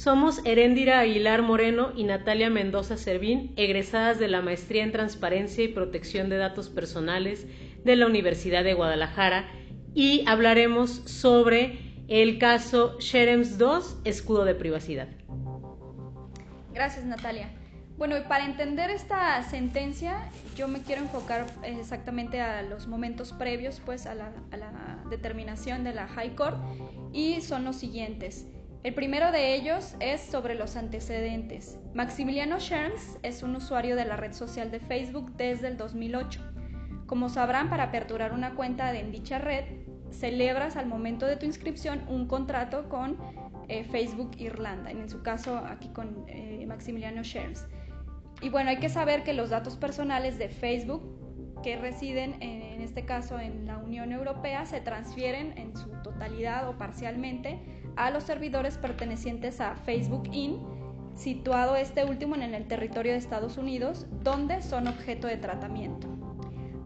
Somos Heréndira Aguilar Moreno y Natalia Mendoza Servín, egresadas de la Maestría en Transparencia y Protección de Datos Personales de la Universidad de Guadalajara y hablaremos sobre el caso Sherems 2, escudo de privacidad. Gracias, Natalia. Bueno, y para entender esta sentencia, yo me quiero enfocar exactamente a los momentos previos pues, a la, a la determinación de la High Court y son los siguientes. El primero de ellos es sobre los antecedentes. Maximiliano Scherms es un usuario de la red social de Facebook desde el 2008. Como sabrán, para aperturar una cuenta en dicha red, celebras al momento de tu inscripción un contrato con eh, Facebook Irlanda, en su caso aquí con eh, Maximiliano Scherms. Y bueno, hay que saber que los datos personales de Facebook que residen en este caso en la Unión Europea se transfieren en su totalidad o parcialmente a los servidores pertenecientes a Facebook Inc., situado este último en el territorio de Estados Unidos, donde son objeto de tratamiento.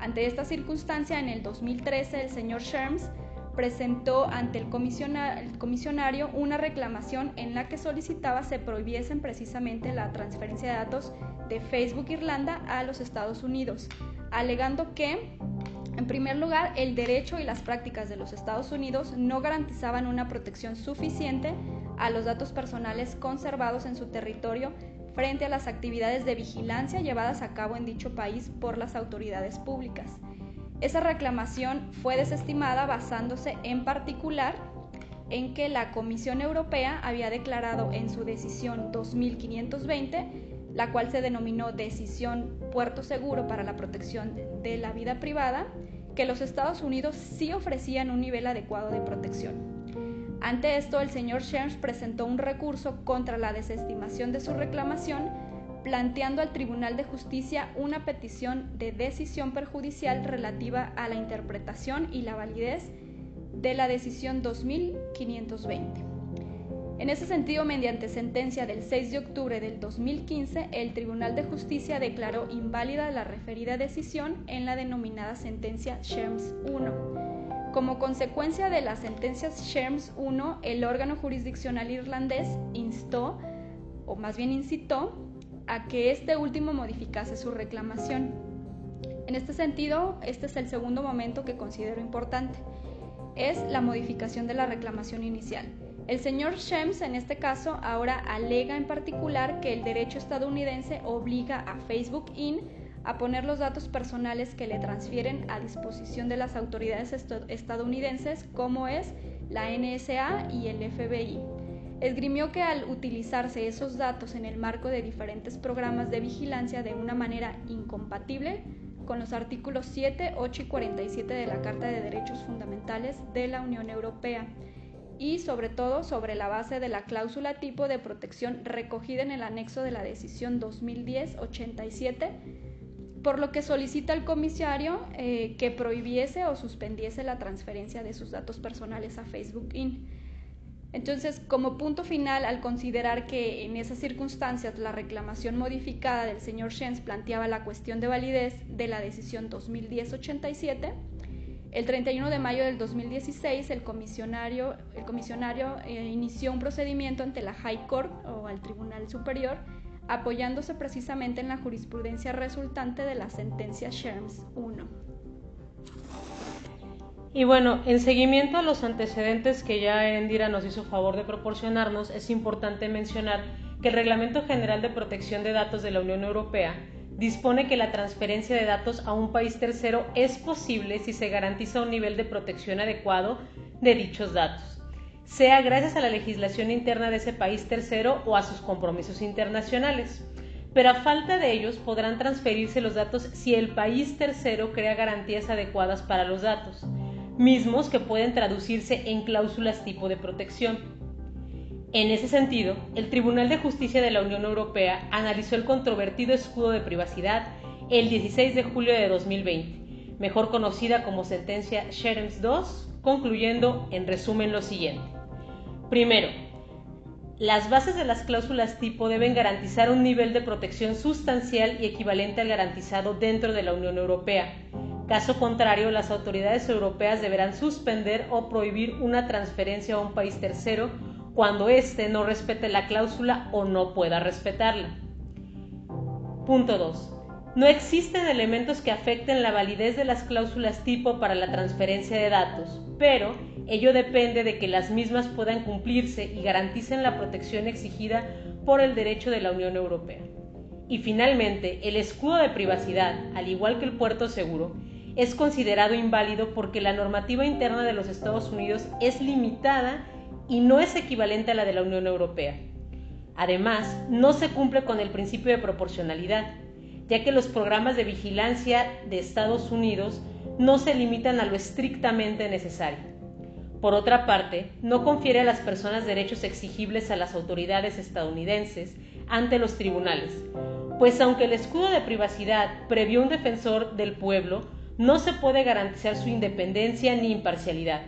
Ante esta circunstancia, en el 2013, el señor Sherms presentó ante el, comisionario una reclamación en la que solicitaba se prohibiesen precisamente la transferencia de datos de Facebook Irlanda a los Estados Unidos, alegando que en primer lugar, el derecho y las prácticas de los Estados Unidos no garantizaban una protección suficiente a los datos personales conservados en su territorio frente a las actividades de vigilancia llevadas a cabo en dicho país por las autoridades públicas. Esa reclamación fue desestimada basándose en particular en que la Comisión Europea había declarado en su decisión 2520 la cual se denominó Decisión Puerto Seguro para la Protección de la Vida Privada, que los Estados Unidos sí ofrecían un nivel adecuado de protección. Ante esto, el señor Sherms presentó un recurso contra la desestimación de su reclamación, planteando al Tribunal de Justicia una petición de decisión perjudicial relativa a la interpretación y la validez de la decisión 2520. En ese sentido, mediante sentencia del 6 de octubre del 2015, el Tribunal de Justicia declaró inválida la referida decisión en la denominada sentencia Sherms 1. Como consecuencia de las sentencias Sherms 1, el órgano jurisdiccional irlandés instó, o más bien incitó, a que este último modificase su reclamación. En este sentido, este es el segundo momento que considero importante. Es la modificación de la reclamación inicial. El señor Shems, en este caso, ahora alega en particular que el derecho estadounidense obliga a Facebook Inc. a poner los datos personales que le transfieren a disposición de las autoridades estadounidenses, como es la NSA y el FBI. Esgrimió que al utilizarse esos datos en el marco de diferentes programas de vigilancia de una manera incompatible con los artículos 7, 8 y 47 de la Carta de Derechos Fundamentales de la Unión Europea, y sobre todo sobre la base de la cláusula tipo de protección recogida en el anexo de la decisión 2010-87, por lo que solicita al comisario eh, que prohibiese o suspendiese la transferencia de sus datos personales a Facebook Inc. Entonces, como punto final, al considerar que en esas circunstancias la reclamación modificada del señor Shens planteaba la cuestión de validez de la decisión 2010-87, el 31 de mayo del 2016, el comisionario, el comisionario eh, inició un procedimiento ante la High Court o al Tribunal Superior, apoyándose precisamente en la jurisprudencia resultante de la sentencia Sherms 1. Y bueno, en seguimiento a los antecedentes que ya Endira nos hizo favor de proporcionarnos, es importante mencionar que el Reglamento General de Protección de Datos de la Unión Europea dispone que la transferencia de datos a un país tercero es posible si se garantiza un nivel de protección adecuado de dichos datos, sea gracias a la legislación interna de ese país tercero o a sus compromisos internacionales. Pero a falta de ellos podrán transferirse los datos si el país tercero crea garantías adecuadas para los datos, mismos que pueden traducirse en cláusulas tipo de protección. En ese sentido, el Tribunal de Justicia de la Unión Europea analizó el controvertido escudo de privacidad el 16 de julio de 2020, mejor conocida como sentencia Sherems II, concluyendo en resumen lo siguiente. Primero, las bases de las cláusulas tipo deben garantizar un nivel de protección sustancial y equivalente al garantizado dentro de la Unión Europea. Caso contrario, las autoridades europeas deberán suspender o prohibir una transferencia a un país tercero cuando éste no respete la cláusula o no pueda respetarla. Punto 2. No existen elementos que afecten la validez de las cláusulas tipo para la transferencia de datos, pero ello depende de que las mismas puedan cumplirse y garanticen la protección exigida por el derecho de la Unión Europea. Y finalmente, el escudo de privacidad, al igual que el puerto seguro, es considerado inválido porque la normativa interna de los Estados Unidos es limitada y no es equivalente a la de la Unión Europea. Además, no se cumple con el principio de proporcionalidad, ya que los programas de vigilancia de Estados Unidos no se limitan a lo estrictamente necesario. Por otra parte, no confiere a las personas derechos exigibles a las autoridades estadounidenses ante los tribunales, pues aunque el escudo de privacidad previó un defensor del pueblo, no se puede garantizar su independencia ni imparcialidad.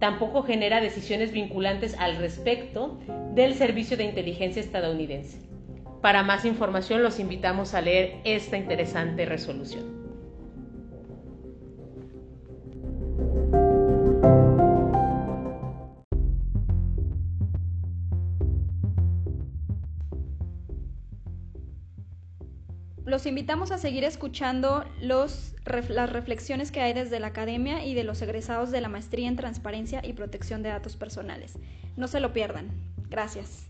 Tampoco genera decisiones vinculantes al respecto del Servicio de Inteligencia estadounidense. Para más información los invitamos a leer esta interesante resolución. Los invitamos a seguir escuchando los, las reflexiones que hay desde la academia y de los egresados de la maestría en transparencia y protección de datos personales. No se lo pierdan. Gracias.